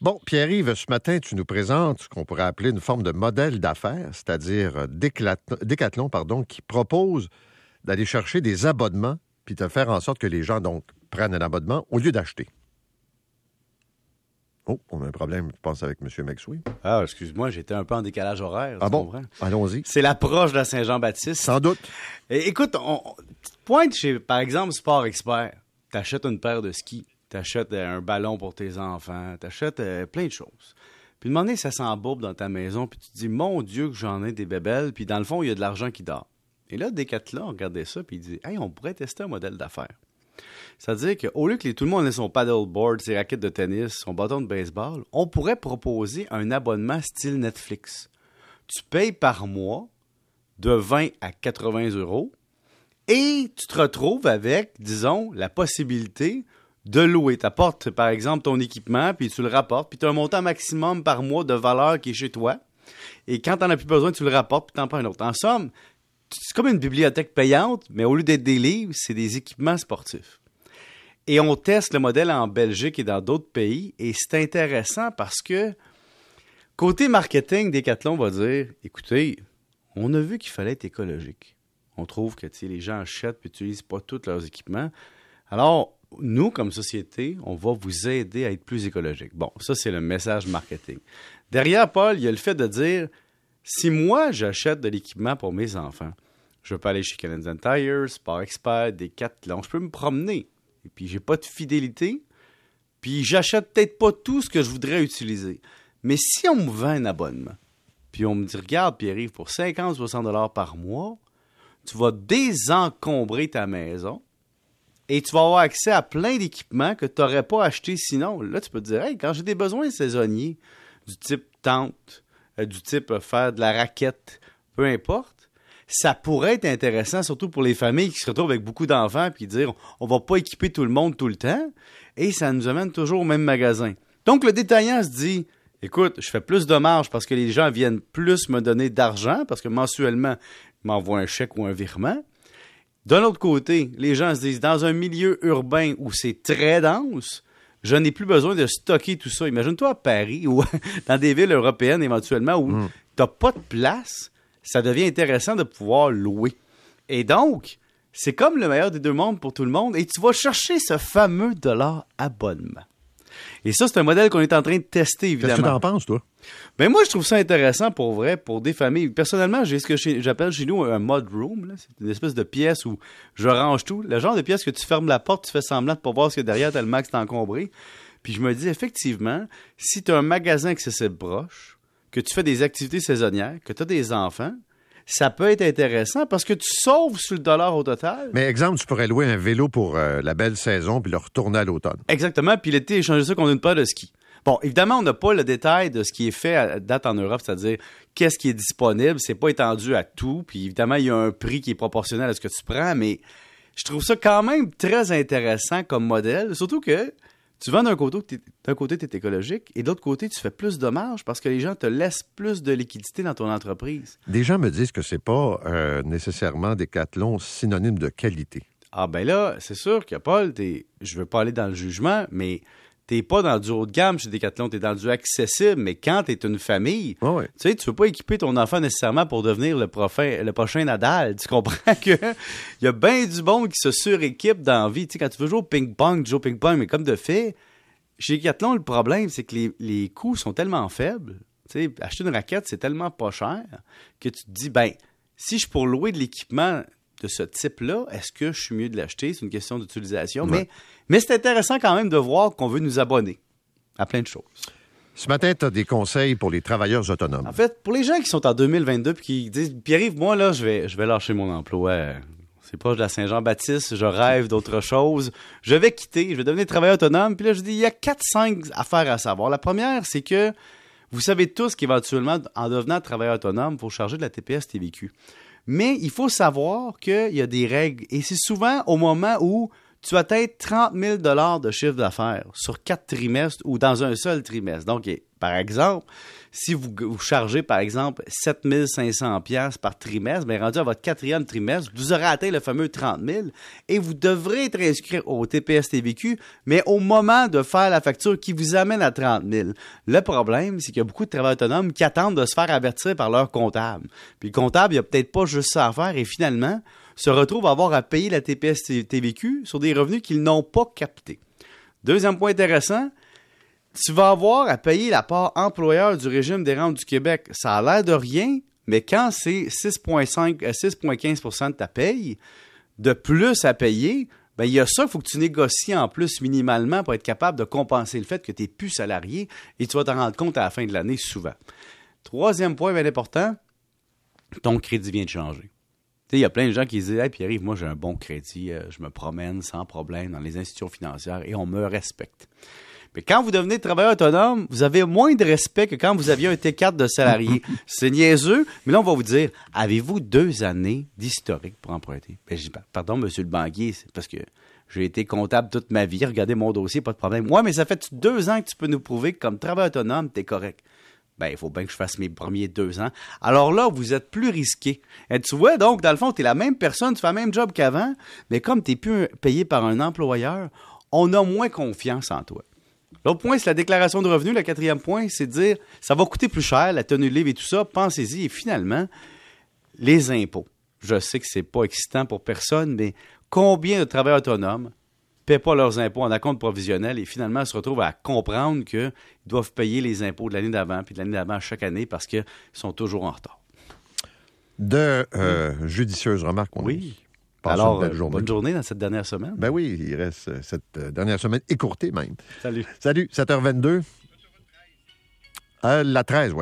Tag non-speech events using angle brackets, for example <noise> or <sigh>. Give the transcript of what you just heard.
Bon, Pierre-Yves, ce matin, tu nous présentes ce qu'on pourrait appeler une forme de modèle d'affaires, c'est-à-dire euh, Décathlon, pardon, qui propose d'aller chercher des abonnements puis de faire en sorte que les gens donc prennent un abonnement au lieu d'acheter. Oh, on a un problème, je pense, avec M. Maxwell. Ah, excuse-moi, j'étais un peu en décalage horaire. Ah bon? Allons-y. C'est l'approche de la Saint-Jean-Baptiste. Sans doute. écoute, on, pointe chez, par exemple, Sport Expert. T'achètes une paire de skis, t'achètes euh, un ballon pour tes enfants, t'achètes euh, plein de choses. Puis, demander ça s'embourbe dans ta maison, puis tu te dis, mon Dieu, que j'en ai des bébelles, puis dans le fond, il y a de l'argent qui dort. Et là, Decathlon regardait ça, puis il dit, hey, on pourrait tester un modèle d'affaires. C'est-à-dire qu'au lieu que tout le monde ait son paddleboard, ses raquettes de tennis, son bâton de baseball, on pourrait proposer un abonnement style Netflix. Tu payes par mois de 20 à 80 euros et tu te retrouves avec, disons, la possibilité de louer. Tu apportes, par exemple, ton équipement, puis tu le rapportes, puis tu as un montant maximum par mois de valeur qui est chez toi. Et quand tu n'en as plus besoin, tu le rapportes, puis tu en prends un autre. En somme, c'est comme une bibliothèque payante, mais au lieu d'être des livres, c'est des équipements sportifs. Et on teste le modèle en Belgique et dans d'autres pays. Et c'est intéressant parce que côté marketing, Decathlon va dire écoutez, on a vu qu'il fallait être écologique. On trouve que les gens achètent et n'utilisent pas tous leurs équipements. Alors, nous, comme société, on va vous aider à être plus écologique. Bon, ça, c'est le message marketing. Derrière, Paul, il y a le fait de dire si moi, j'achète de l'équipement pour mes enfants, je peux aller chez Canadian Tire, Sport Expert, Decathlon, je peux me promener et puis j'ai pas de fidélité, puis j'achète peut-être pas tout ce que je voudrais utiliser. Mais si on me vend un abonnement, puis on me dit, regarde, Pierre-Yves, pour 50-60 dollars par mois, tu vas désencombrer ta maison et tu vas avoir accès à plein d'équipements que tu n'aurais pas acheté sinon. Là, tu peux te dire, hey, quand j'ai des besoins saisonniers, du type tente, euh, du type euh, faire de la raquette, peu importe, ça pourrait être intéressant, surtout pour les familles qui se retrouvent avec beaucoup d'enfants, puis dire on va pas équiper tout le monde tout le temps, et ça nous amène toujours au même magasin. Donc le détaillant se dit écoute, je fais plus de marge parce que les gens viennent plus me donner d'argent, parce que mensuellement, ils m'envoient un chèque ou un virement. D'un autre côté, les gens se disent dans un milieu urbain où c'est très dense, je n'ai plus besoin de stocker tout ça. Imagine-toi à Paris ou <laughs> dans des villes européennes éventuellement où mm. tu n'as pas de place ça devient intéressant de pouvoir louer. Et donc, c'est comme le meilleur des deux mondes pour tout le monde et tu vas chercher ce fameux dollar abonnement. Et ça, c'est un modèle qu'on est en train de tester, évidemment. Qu'est-ce que tu en penses, toi? Ben moi, je trouve ça intéressant pour vrai, pour des familles. Personnellement, j'ai ce que j'appelle chez nous un mod room. C'est une espèce de pièce où je range tout. Le genre de pièce que tu fermes la porte, tu fais semblant de pas voir ce qu'il y a derrière tellement que c'est encombré. Puis je me dis, effectivement, si tu as un magasin accessible proche, que tu fais des activités saisonnières, que tu as des enfants, ça peut être intéressant parce que tu sauves sur le dollar au total. Mais exemple, tu pourrais louer un vélo pour euh, la belle saison puis le retourner à l'automne. Exactement, puis l'été, échanger ça contre une paire de ski. Bon, évidemment, on n'a pas le détail de ce qui est fait à date en Europe, c'est-à-dire qu'est-ce qui est disponible. C'est pas étendu à tout. Puis évidemment, il y a un prix qui est proportionnel à ce que tu prends, mais je trouve ça quand même très intéressant comme modèle. Surtout que tu vends d'un côté, d'un côté, tu es écologique et de l'autre côté, tu fais plus de marge parce que les gens te laissent plus de liquidité dans ton entreprise. Des gens me disent que c'est pas euh, nécessairement des cathlons synonymes de qualité. Ah ben là, c'est sûr que Paul, je veux pas aller dans le jugement, mais t'es pas dans du haut de gamme chez Decathlon, es dans du accessible, mais quand tu es une famille, tu sais, tu veux pas équiper ton enfant nécessairement pour devenir le, le prochain Nadal. Tu comprends <laughs> que il y a bien du bon qui se suréquipe dans la vie. Tu sais, quand tu veux jouer au ping-pong, tu joues au ping-pong, mais comme de fait, chez Decathlon, le problème, c'est que les, les coûts sont tellement faibles. Tu sais, acheter une raquette, c'est tellement pas cher que tu te dis, ben, si je pour louer de l'équipement de ce type-là, est-ce que je suis mieux de l'acheter? C'est une question d'utilisation. Mais, mais c'est intéressant quand même de voir qu'on veut nous abonner à plein de choses. Ce matin, tu as des conseils pour les travailleurs autonomes. En fait, pour les gens qui sont en 2022 et qui disent Pierre-Yves, moi, là, je vais, je vais lâcher mon emploi. C'est proche de la Saint-Jean-Baptiste, je rêve d'autre chose. Je vais quitter, je vais devenir travailleur autonome. Puis là, je dis il y a 4-5 affaires à savoir. La première, c'est que vous savez tous qu'éventuellement, en devenant travailleur autonome, il faut charger de la TPS TVQ. Mais il faut savoir qu'il y a des règles. Et c'est souvent au moment où tu as peut-être 30 000 de chiffre d'affaires sur quatre trimestres ou dans un seul trimestre. Par exemple, si vous, chargez, par exemple, 7500 pièces par trimestre, bien, rendu à votre quatrième trimestre, vous aurez atteint le fameux 30 000 et vous devrez être inscrit au TPS-TVQ, mais au moment de faire la facture qui vous amène à 30 000. Le problème, c'est qu'il y a beaucoup de travailleurs autonomes qui attendent de se faire avertir par leur comptable. Puis le comptable, il n'y a peut-être pas juste ça à faire et finalement, se retrouve à avoir à payer la TPS-TVQ sur des revenus qu'ils n'ont pas captés. Deuxième point intéressant, tu vas avoir à payer la part employeur du régime des rentes du Québec. Ça a l'air de rien, mais quand c'est 6,5 à 6,15% de ta paye, de plus à payer, ben, il y a ça, il faut que tu négocies en plus minimalement pour être capable de compenser le fait que tu n'es plus salarié et tu vas t'en rendre compte à la fin de l'année souvent. Troisième point bien important, ton crédit vient de changer. Il y a plein de gens qui disent Hey Pierre, moi j'ai un bon crédit, euh, je me promène sans problème dans les institutions financières et on me respecte. Mais quand vous devenez travailleur autonome, vous avez moins de respect que quand vous aviez un T4 de salarié. <laughs> C'est niaiseux, mais là, on va vous dire, avez-vous deux années d'historique pour emprunter? Ben, je dis, pardon, monsieur le banquier, c'est parce que j'ai été comptable toute ma vie, regardez mon dossier, pas de problème. Ouais, mais ça fait deux ans que tu peux nous prouver que comme travailleur autonome, tu es correct. Ben, il faut bien que je fasse mes premiers deux ans. Alors là, vous êtes plus risqué. Et tu vois, donc, dans le fond, tu es la même personne, tu fais le même job qu'avant, mais comme tu n'es plus payé par un employeur, on a moins confiance en toi. L'autre point, c'est la déclaration de revenus. Le quatrième point, c'est de dire ça va coûter plus cher, la tenue de livre et tout ça. Pensez-y. Et finalement, les impôts. Je sais que c'est pas excitant pour personne, mais combien de travailleurs autonomes ne paient pas leurs impôts en acompte provisionnel et finalement se retrouvent à comprendre qu'ils doivent payer les impôts de l'année d'avant puis de l'année d'avant chaque année parce qu'ils sont toujours en retard. De euh, judicieuses remarques. oui. Alors, bonne journée dans cette dernière semaine. Ben oui, il reste euh, cette euh, dernière semaine écourtée même. Salut. Salut, 7h22. Euh, la 13, oui.